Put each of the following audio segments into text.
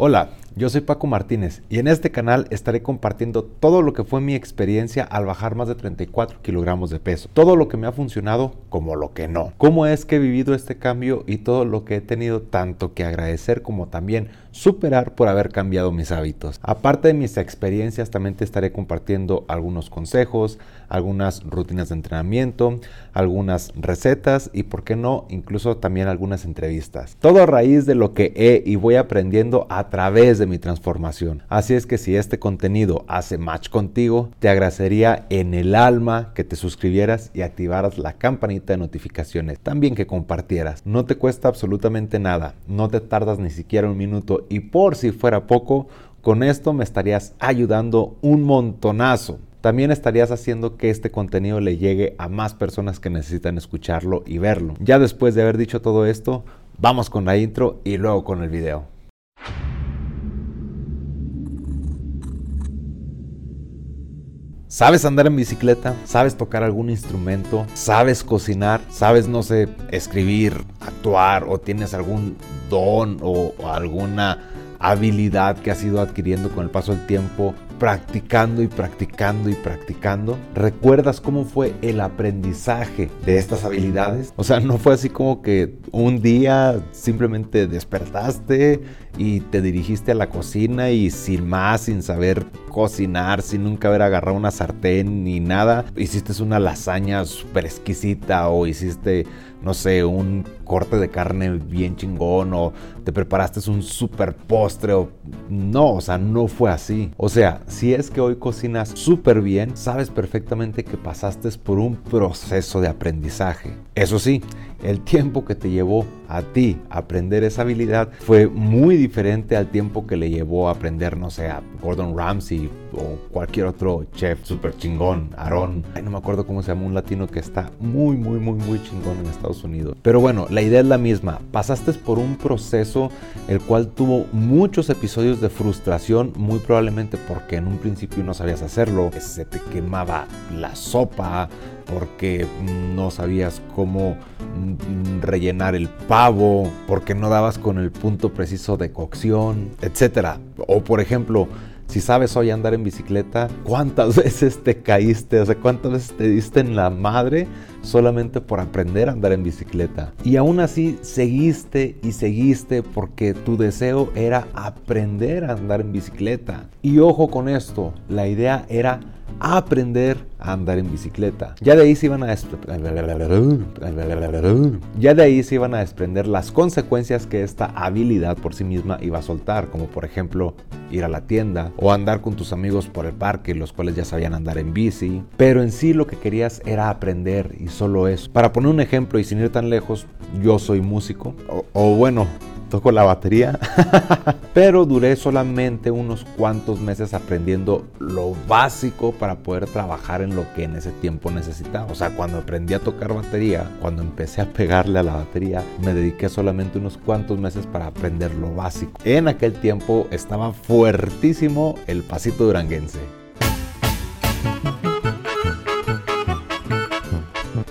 Hola, yo soy Paco Martínez y en este canal estaré compartiendo todo lo que fue mi experiencia al bajar más de 34 kilogramos de peso. Todo lo que me ha funcionado como lo que no. Cómo es que he vivido este cambio y todo lo que he tenido tanto que agradecer como también superar por haber cambiado mis hábitos. Aparte de mis experiencias, también te estaré compartiendo algunos consejos, algunas rutinas de entrenamiento, algunas recetas y, por qué no, incluso también algunas entrevistas. Todo a raíz de lo que he y voy aprendiendo a través de mi transformación. Así es que si este contenido hace match contigo, te agradecería en el alma que te suscribieras y activaras la campanita de notificaciones. También que compartieras. No te cuesta absolutamente nada. No te tardas ni siquiera un minuto y por si fuera poco, con esto me estarías ayudando un montonazo. También estarías haciendo que este contenido le llegue a más personas que necesitan escucharlo y verlo. Ya después de haber dicho todo esto, vamos con la intro y luego con el video. ¿Sabes andar en bicicleta? ¿Sabes tocar algún instrumento? ¿Sabes cocinar? ¿Sabes, no sé, escribir, actuar? ¿O tienes algún don o, alguna habilidad que has ido adquiriendo con el paso del tiempo practicando y practicando y practicando. ¿Recuerdas cómo fue el aprendizaje de estas habilidades? O sea, no fue así como que un día simplemente despertaste y te dirigiste a la cocina y sin más, sin saber cocinar, sin nunca haber agarrado una sartén ni nada, hiciste una lasaña súper exquisita o hiciste no sé, un corte de carne bien chingón o te preparaste un super postre o no, o sea, no fue así. O sea, si es que hoy cocinas súper bien, sabes perfectamente que pasaste por un proceso de aprendizaje. Eso sí, el tiempo que te llevó a ti aprender esa habilidad fue muy diferente al tiempo que le llevó a aprender, no sé, a Gordon Ramsay o cualquier otro chef súper chingón, Aaron. Ay, no me acuerdo cómo se llama un latino que está muy, muy, muy, muy chingón en Estados Unidos. Pero bueno, la idea es la misma. Pasaste por un proceso el cual tuvo muchos episodios de frustración, muy probablemente porque en un principio no sabías hacerlo, se te quemaba la sopa, porque no sabías cómo mm, rellenar el pavo, porque no dabas con el punto preciso de cocción, etc. O por ejemplo, si sabes hoy andar en bicicleta, ¿cuántas veces te caíste? O sea, ¿cuántas veces te diste en la madre solamente por aprender a andar en bicicleta? Y aún así seguiste y seguiste porque tu deseo era aprender a andar en bicicleta. Y ojo con esto, la idea era aprender a andar en bicicleta. Ya de ahí se iban a ya de ahí se iban a desprender las consecuencias que esta habilidad por sí misma iba a soltar, como por ejemplo ir a la tienda o andar con tus amigos por el parque, los cuales ya sabían andar en bici. Pero en sí lo que querías era aprender y solo eso. Para poner un ejemplo y sin ir tan lejos, yo soy músico, o, o bueno, toco la batería, pero duré solamente unos cuantos meses aprendiendo lo básico para poder trabajar en lo que en ese tiempo necesitaba. O sea, cuando aprendí a tocar batería, cuando empecé a pegarle a la batería, me dediqué solamente unos cuantos meses para aprender lo básico. En aquel tiempo estaba fuertísimo el pasito duranguense.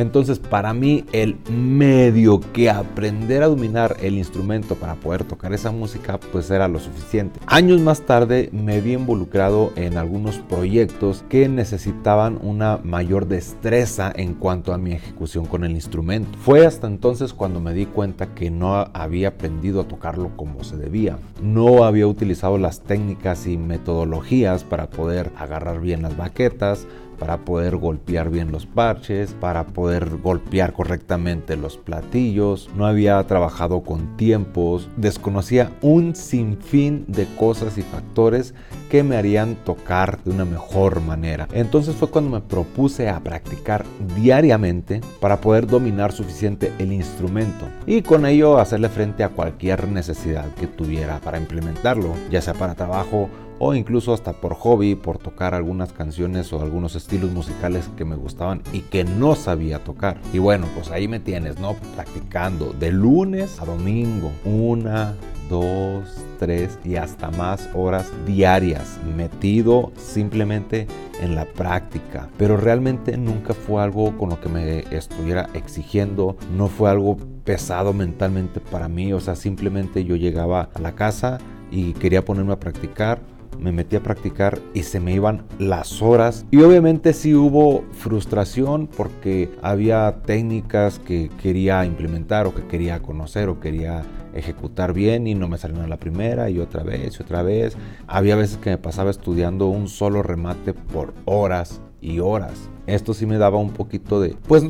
Entonces, para mí, el medio que aprender a dominar el instrumento para poder tocar esa música, pues era lo suficiente. Años más tarde me vi involucrado en algunos proyectos que necesitaban una mayor destreza en cuanto a mi ejecución con el instrumento. Fue hasta entonces cuando me di cuenta que no había aprendido a tocarlo como se debía. No había utilizado las técnicas y metodologías para poder agarrar bien las baquetas, para poder golpear bien los parches, para poder golpear correctamente los platillos, no había trabajado con tiempos, desconocía un sinfín de cosas y factores que me harían tocar de una mejor manera. Entonces fue cuando me propuse a practicar diariamente para poder dominar suficiente el instrumento y con ello hacerle frente a cualquier necesidad que tuviera para implementarlo, ya sea para trabajo o incluso hasta por hobby, por tocar algunas canciones o algunos estilos musicales que me gustaban y que no sabía tocar. Y bueno, pues ahí me tienes, ¿no? Practicando de lunes a domingo, una, dos, tres y hasta más horas diarias, metido simplemente en la práctica. Pero realmente nunca fue algo con lo que me estuviera exigiendo, no fue algo pesado mentalmente para mí, o sea, simplemente yo llegaba a la casa, y quería ponerme a practicar me metí a practicar y se me iban las horas. Y obviamente sí hubo frustración porque había técnicas que quería implementar o que quería conocer o quería ejecutar bien y no me salían a la primera y otra vez y otra vez. Había veces que me pasaba estudiando un solo remate por horas y horas. Esto sí me daba un poquito de, pues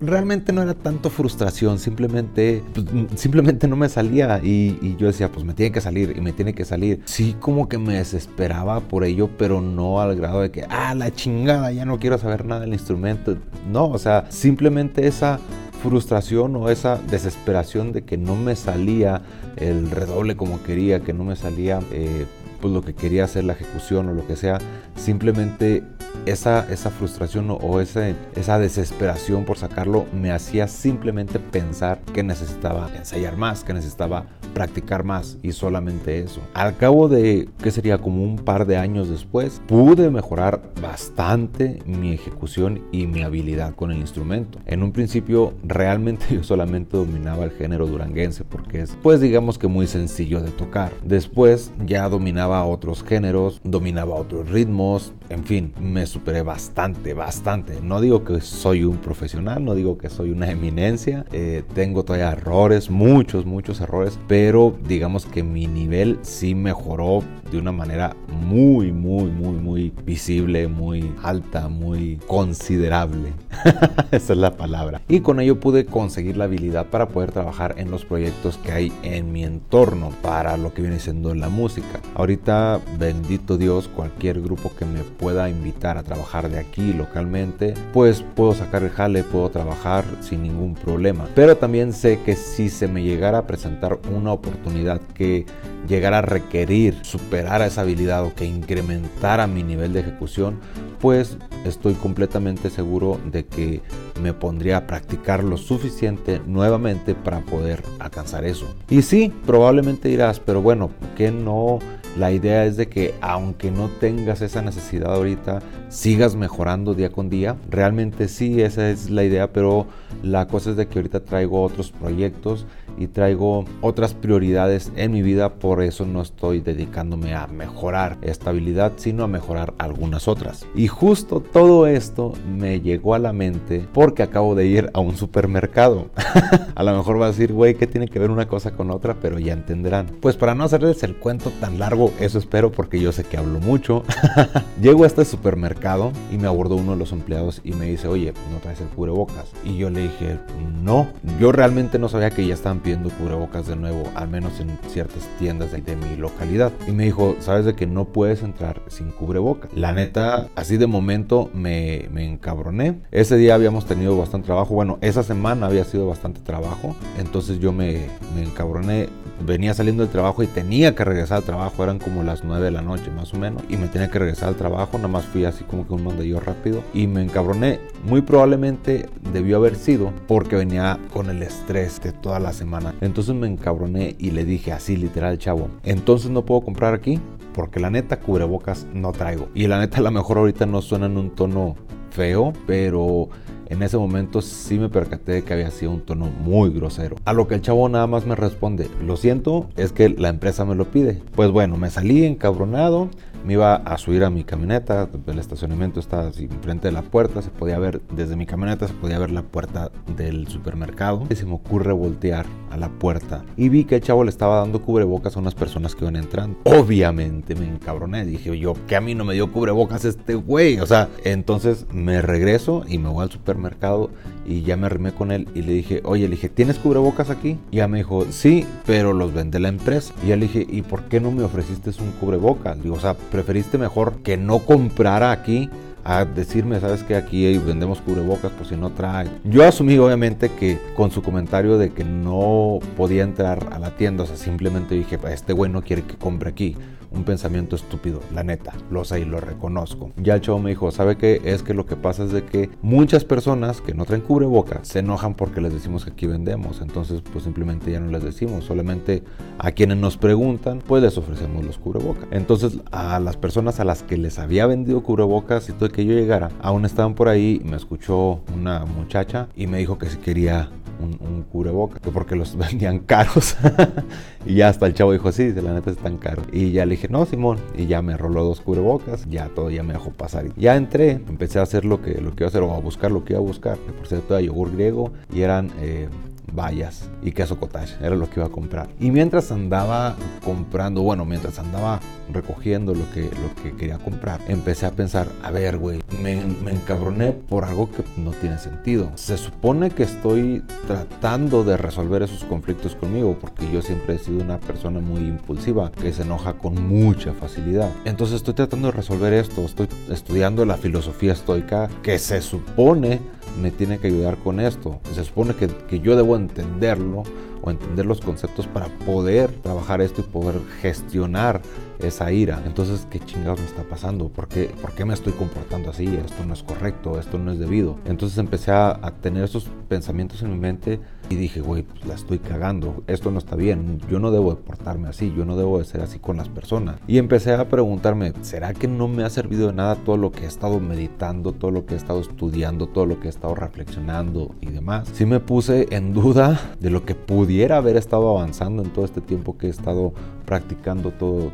realmente no era tanto frustración, simplemente, pues, simplemente no me salía y, yo decía, pues me tiene que salir y me tiene que salir. Sí como que me desesperaba por ello, pero no al grado de que, ah, la chingada, ya no quiero saber nada del instrumento. No, o sea, simplemente esa frustración o esa desesperación de que no me salía el redoble como quería, que no me salía eh, pues lo que quería hacer la ejecución o lo que sea, simplemente esa, esa frustración o esa, esa desesperación por sacarlo me hacía simplemente pensar que necesitaba ensayar más, que necesitaba practicar más y solamente eso. Al cabo de, que sería como un par de años después, pude mejorar bastante mi ejecución y mi habilidad con el instrumento. En un principio realmente yo solamente dominaba el género duranguense porque es pues digamos que muy sencillo de tocar. Después ya dominaba otros géneros, dominaba otros ritmos, en fin, me superé bastante, bastante. No digo que soy un profesional, no digo que soy una eminencia, eh, tengo todavía errores, muchos, muchos errores, pero digamos que mi nivel sí mejoró de una manera muy, muy, muy, muy visible, muy alta, muy considerable. Esa es la palabra. Y con ello pude conseguir la habilidad para poder trabajar en los proyectos que hay en mi entorno para lo que viene siendo la música. Ahorita, bendito Dios, cualquier grupo que me pueda invitar a trabajar de aquí localmente, pues puedo sacar el jale, puedo trabajar sin ningún problema. Pero también sé que si se me llegara a presentar una oportunidad que llegara a requerir superar esa habilidad o que incrementara mi nivel de ejecución, pues estoy completamente seguro de que me pondría a practicar lo suficiente nuevamente para poder alcanzar eso. Y sí, probablemente dirás, pero bueno, que no? La idea es de que aunque no tengas esa necesidad ahorita, sigas mejorando día con día. Realmente sí, esa es la idea, pero la cosa es de que ahorita traigo otros proyectos y traigo otras prioridades en mi vida, por eso no estoy dedicándome a mejorar esta habilidad, sino a mejorar algunas otras. Y justo todo esto me llegó a la mente porque acabo de ir a un supermercado. a lo mejor va a decir, güey, ¿qué tiene que ver una cosa con otra? Pero ya entenderán. Pues para no hacerles el cuento tan largo, eso espero porque yo sé que hablo mucho. Llego a este supermercado y me abordó uno de los empleados y me dice, oye, ¿no traes el cubrebocas? Y yo le dije, no, yo realmente no sabía que ya estaban pidiendo cubrebocas de nuevo, al menos en ciertas tiendas de, de mi localidad. Y me dijo, ¿sabes de que no puedes entrar sin cubrebocas? La neta, así de momento me, me encabroné. Ese día habíamos tenido bastante trabajo, bueno, esa semana había sido bastante trabajo, entonces yo me, me encabroné venía saliendo del trabajo y tenía que regresar al trabajo, eran como las 9 de la noche más o menos, y me tenía que regresar al trabajo, nada más fui así como que un mandillo rápido y me encabroné. Muy probablemente debió haber sido porque venía con el estrés de toda la semana. Entonces me encabroné y le dije así literal, chavo, entonces no puedo comprar aquí porque la neta cubrebocas no traigo. Y la neta a lo mejor ahorita no suena en un tono feo, pero en ese momento sí me percaté de que había sido un tono muy grosero. A lo que el chavo nada más me responde, lo siento, es que la empresa me lo pide. Pues bueno, me salí encabronado me iba a subir a mi camioneta, el estacionamiento estaba así enfrente de la puerta, se podía ver desde mi camioneta, se podía ver la puerta del supermercado. Y se me ocurre voltear a la puerta y vi que el chavo le estaba dando cubrebocas a unas personas que iban entrando. Obviamente me encabroné, dije yo, que a mí no me dio cubrebocas este güey, o sea, entonces me regreso y me voy al supermercado y ya me arrimé con él y le dije, oye, le dije, ¿tienes cubrebocas aquí? Y ya me dijo, sí, pero los vende la empresa. Y ya le dije, ¿y por qué no me ofreciste un cubrebocas? Digo, o sea, preferiste mejor que no comprara aquí a decirme, sabes que aquí vendemos cubrebocas por si no trae. Yo asumí obviamente que con su comentario de que no podía entrar a la tienda, o sea, simplemente dije, este güey no quiere que compre aquí un pensamiento estúpido, la neta, lo sé y lo reconozco. Ya el chavo me dijo, ¿sabe qué? Es que lo que pasa es de que muchas personas que no traen cubrebocas se enojan porque les decimos que aquí vendemos, entonces pues simplemente ya no les decimos, solamente a quienes nos preguntan, pues les ofrecemos los cubrebocas. Entonces a las personas a las que les había vendido cubrebocas y todo que yo llegara, aún estaban por ahí, me escuchó una muchacha y me dijo que si quería un, un cubreboca, porque los vendían caros. y ya hasta el chavo dijo, sí, la neta están caros. Y ya le dije, no, Simón. Y ya me roló dos cubrebocas, ya todo ya me dejó pasar. Y ya entré, empecé a hacer lo que, lo que iba a hacer o a buscar lo que iba a buscar. por cierto, era yogur griego y eran... Eh, bayas y queso cottage. Era lo que iba a comprar. Y mientras andaba comprando, bueno, mientras andaba recogiendo lo que, lo que quería comprar, empecé a pensar, a ver, güey, me, me encabroné por algo que no tiene sentido. Se supone que estoy tratando de resolver esos conflictos conmigo porque yo siempre he sido una persona muy impulsiva que se enoja con mucha facilidad. Entonces estoy tratando de resolver esto, estoy estudiando la filosofía estoica que se supone me tiene que ayudar con esto. Se supone que, que yo debo entenderlo o entender los conceptos para poder trabajar esto y poder gestionar esa ira. Entonces, ¿qué chingados me está pasando? ¿Por qué, ¿Por qué me estoy comportando así? Esto no es correcto, esto no es debido. Entonces empecé a, tener esos pensamientos en mi mente y dije, güey, pues la estoy cagando, esto no está bien, yo no debo de portarme así, yo no debo de ser así con las personas. Y empecé a preguntarme, ¿será que no me ha servido de nada todo lo que he estado meditando, todo lo que he estado estudiando, todo lo que he estado reflexionando y demás? Sí me puse en duda de lo que pudiera haber estado avanzando en todo este tiempo que he estado practicando todo,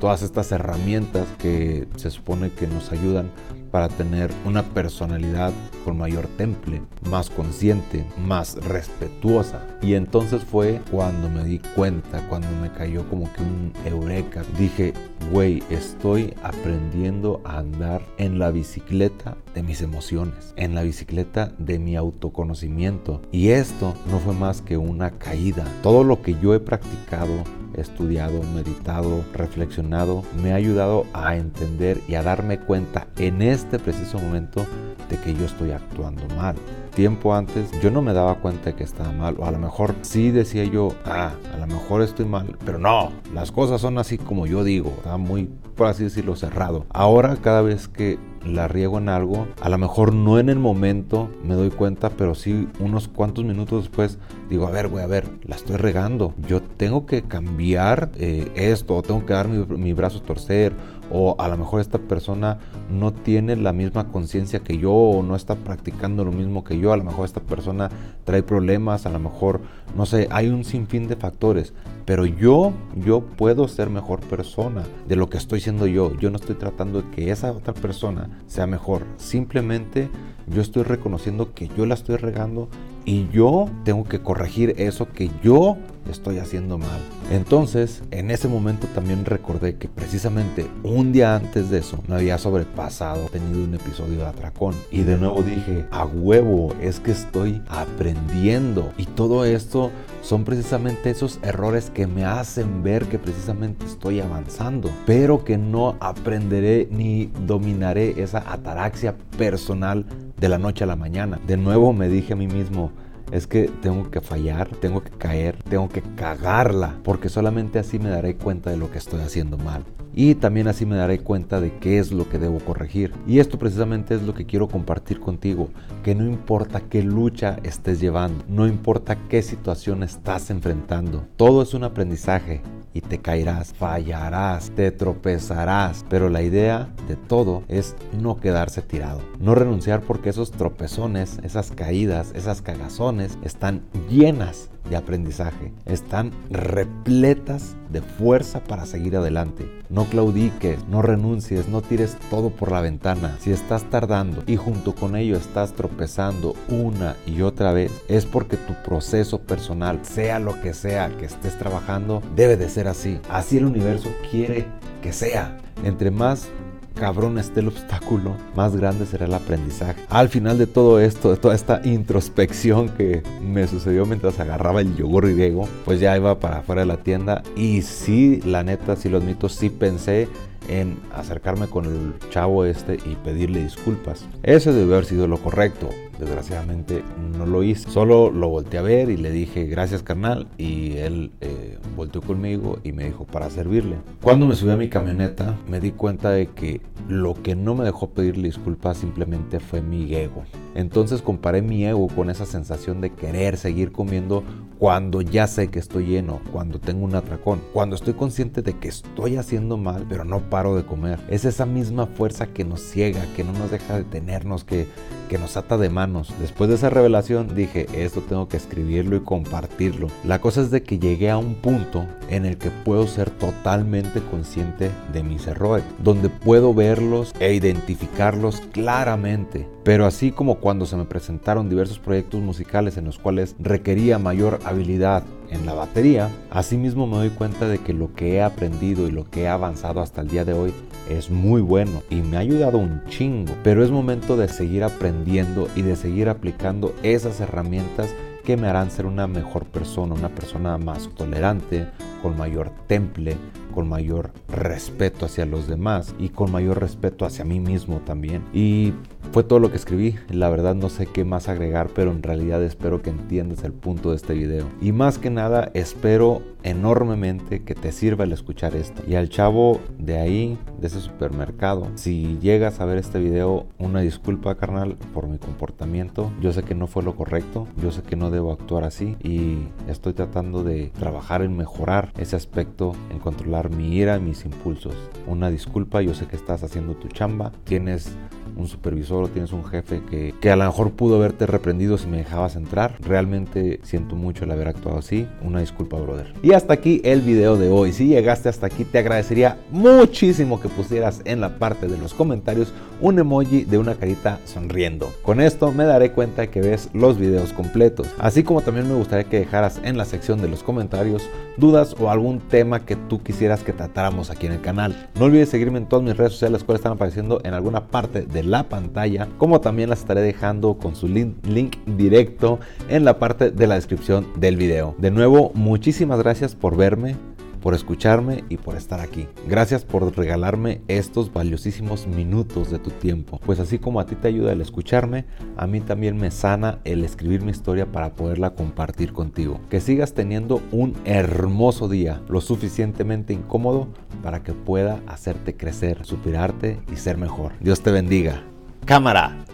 todas estas herramientas que se supone que nos ayudan para tener una personalidad con mayor temple, más consciente, más respetuosa. Y entonces fue cuando me di cuenta, cuando me cayó como que un eureka. Dije, güey, estoy aprendiendo a andar en la bicicleta de mis emociones, en la bicicleta de mi autoconocimiento. Y esto no fue más que una caída. Todo lo que yo he practicado, estudiado, meditado, reflexionado, me ha ayudado a entender y a darme cuenta en este preciso momento de que yo estoy actuando mal. Tiempo antes yo no me daba cuenta que estaba mal, o a lo mejor sí decía yo, ah, a lo mejor estoy mal, pero no, las cosas son así como yo digo, estaba muy, por así decirlo, cerrado. Ahora cada vez que la riego en algo, a lo mejor no en el momento me doy cuenta, pero sí unos cuantos minutos después digo, a ver, güey, a ver, la estoy regando. Yo tengo que cambiar eh, esto, tengo que dar mi, mi brazo a torcer, o a lo mejor esta persona no tiene la misma conciencia que yo, o no está practicando lo mismo que yo, a lo mejor esta persona trae problemas, a lo mejor, no sé, hay un sinfín de factores, pero yo, yo puedo ser mejor persona de lo que estoy siendo yo. Yo no estoy tratando de que esa otra persona sea mejor. Simplemente yo estoy reconociendo que yo la estoy regando y yo tengo que corregir eso que yo estoy haciendo mal. Entonces, en ese momento también recordé que precisamente un día antes de eso me había sobrepasado, tenido un episodio de atracón. Y de nuevo dije, a huevo, es que estoy aprendiendo. Y todo esto son precisamente esos errores que me hacen ver que precisamente estoy avanzando, pero que no aprenderé ni dominaré esa ataraxia personal de la noche a la mañana. De nuevo me dije a mí mismo, es que tengo que fallar, tengo que caer, tengo que cagarla, porque solamente así me daré cuenta de lo que estoy haciendo mal. Y también así me daré cuenta de qué es lo que debo corregir. Y esto precisamente es lo que quiero compartir contigo, que no importa qué lucha estés llevando, no importa qué situación estás enfrentando, todo es un aprendizaje y te caerás, fallarás, te tropezarás, pero la idea de todo es no quedarse tirado, no renunciar porque esos tropezones, esas caídas, esas cagazones están llenas de aprendizaje, están repletas de fuerza para seguir adelante. No claudiques, no renuncies, no tires todo por la ventana. Si estás tardando y junto con ello estás tropezando una y otra vez, es porque tu proceso personal, sea lo que sea que estés trabajando, debe de ser así. Así el universo quiere que sea. Entre más cabrón esté el obstáculo, más grande será el aprendizaje. Al final de todo esto, de toda esta introspección que me sucedió mientras agarraba el yogur griego, pues ya iba para afuera de la tienda y sí, la neta, sí lo admito, sí pensé en acercarme con el chavo este y pedirle disculpas. Ese debe haber sido lo correcto. Desgraciadamente no lo hice. Solo lo volteé a ver y le dije gracias carnal y él eh, volteó conmigo y me dijo para servirle. Cuando me subí a mi camioneta me di cuenta de que lo que no me dejó pedirle disculpas simplemente fue mi ego. Entonces comparé mi ego con esa sensación de querer seguir comiendo cuando ya sé que estoy lleno, cuando tengo un atracón, cuando estoy consciente de que estoy haciendo mal, pero no paro de comer. Es esa misma fuerza que nos ciega, que no nos deja detenernos, que, que nos ata de manos. Después de esa revelación dije, esto tengo que escribirlo y compartirlo. La cosa es de que llegué a un punto en el que puedo ser totalmente consciente de mis errores, donde puedo verlos e identificarlos claramente. Pero así como cuando se me presentaron diversos proyectos musicales en los cuales requería mayor habilidad en la batería, asimismo me doy cuenta de que lo que he aprendido y lo que he avanzado hasta el día de hoy es muy bueno y me ha ayudado un chingo. Pero es momento de seguir aprendiendo y de seguir aplicando esas herramientas que me harán ser una mejor persona, una persona más tolerante, con mayor temple, con mayor respeto hacia los demás y con mayor respeto hacia mí mismo también. Y fue todo lo que escribí. La verdad no sé qué más agregar, pero en realidad espero que entiendas el punto de este video. Y más que nada, espero enormemente que te sirva el escuchar esto. Y al chavo de ahí, de ese supermercado, si llegas a ver este video, una disculpa carnal por mi comportamiento. Yo sé que no fue lo correcto, yo sé que no debo actuar así y estoy tratando de trabajar en mejorar ese aspecto, en controlar mi ira, mis impulsos. Una disculpa, yo sé que estás haciendo tu chamba, tienes un supervisor tienes un jefe que, que a lo mejor pudo haberte reprendido si me dejabas entrar. Realmente siento mucho el haber actuado así. Una disculpa, brother. Y hasta aquí el video de hoy. Si llegaste hasta aquí, te agradecería muchísimo que pusieras en la parte de los comentarios un emoji de una carita sonriendo. Con esto me daré cuenta que ves los videos completos. Así como también me gustaría que dejaras en la sección de los comentarios dudas o algún tema que tú quisieras que tratáramos aquí en el canal. No olvides seguirme en todas mis redes sociales, las cuales están apareciendo en alguna parte de la pantalla, como también las estaré dejando con su link, link directo en la parte de la descripción del video. De nuevo, muchísimas gracias por verme por escucharme y por estar aquí. Gracias por regalarme estos valiosísimos minutos de tu tiempo. Pues así como a ti te ayuda el escucharme, a mí también me sana el escribir mi historia para poderla compartir contigo. Que sigas teniendo un hermoso día, lo suficientemente incómodo para que pueda hacerte crecer, superarte y ser mejor. Dios te bendiga. Cámara.